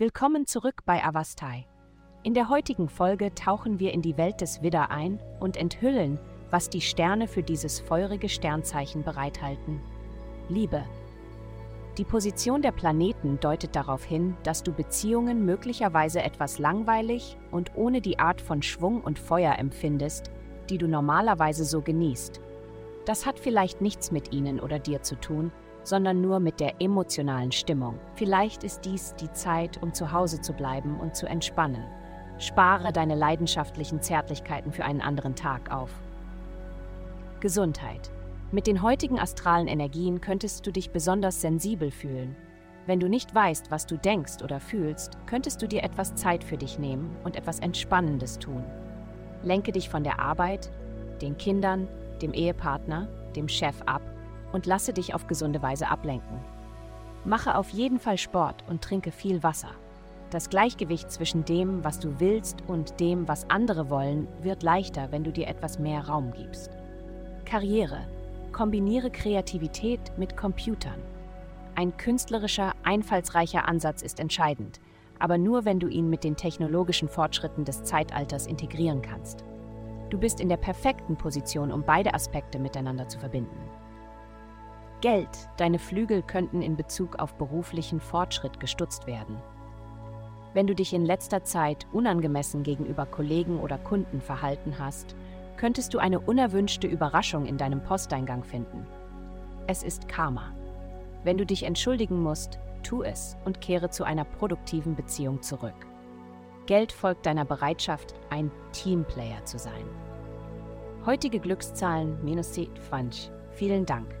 Willkommen zurück bei Avastai. In der heutigen Folge tauchen wir in die Welt des Widder ein und enthüllen, was die Sterne für dieses feurige Sternzeichen bereithalten. Liebe. Die Position der Planeten deutet darauf hin, dass du Beziehungen möglicherweise etwas langweilig und ohne die Art von Schwung und Feuer empfindest, die du normalerweise so genießt. Das hat vielleicht nichts mit ihnen oder dir zu tun, sondern nur mit der emotionalen Stimmung. Vielleicht ist dies die Zeit, um zu Hause zu bleiben und zu entspannen. Spare deine leidenschaftlichen Zärtlichkeiten für einen anderen Tag auf. Gesundheit. Mit den heutigen astralen Energien könntest du dich besonders sensibel fühlen. Wenn du nicht weißt, was du denkst oder fühlst, könntest du dir etwas Zeit für dich nehmen und etwas Entspannendes tun. Lenke dich von der Arbeit, den Kindern, dem Ehepartner, dem Chef ab und lasse dich auf gesunde Weise ablenken. Mache auf jeden Fall Sport und trinke viel Wasser. Das Gleichgewicht zwischen dem, was du willst und dem, was andere wollen, wird leichter, wenn du dir etwas mehr Raum gibst. Karriere. Kombiniere Kreativität mit Computern. Ein künstlerischer, einfallsreicher Ansatz ist entscheidend, aber nur wenn du ihn mit den technologischen Fortschritten des Zeitalters integrieren kannst. Du bist in der perfekten Position, um beide Aspekte miteinander zu verbinden. Geld, deine Flügel könnten in Bezug auf beruflichen Fortschritt gestutzt werden. Wenn du dich in letzter Zeit unangemessen gegenüber Kollegen oder Kunden verhalten hast, könntest du eine unerwünschte Überraschung in deinem Posteingang finden. Es ist Karma. Wenn du dich entschuldigen musst, tu es und kehre zu einer produktiven Beziehung zurück. Geld folgt deiner Bereitschaft, ein Teamplayer zu sein. Heutige Glückszahlen minus 20. Vielen Dank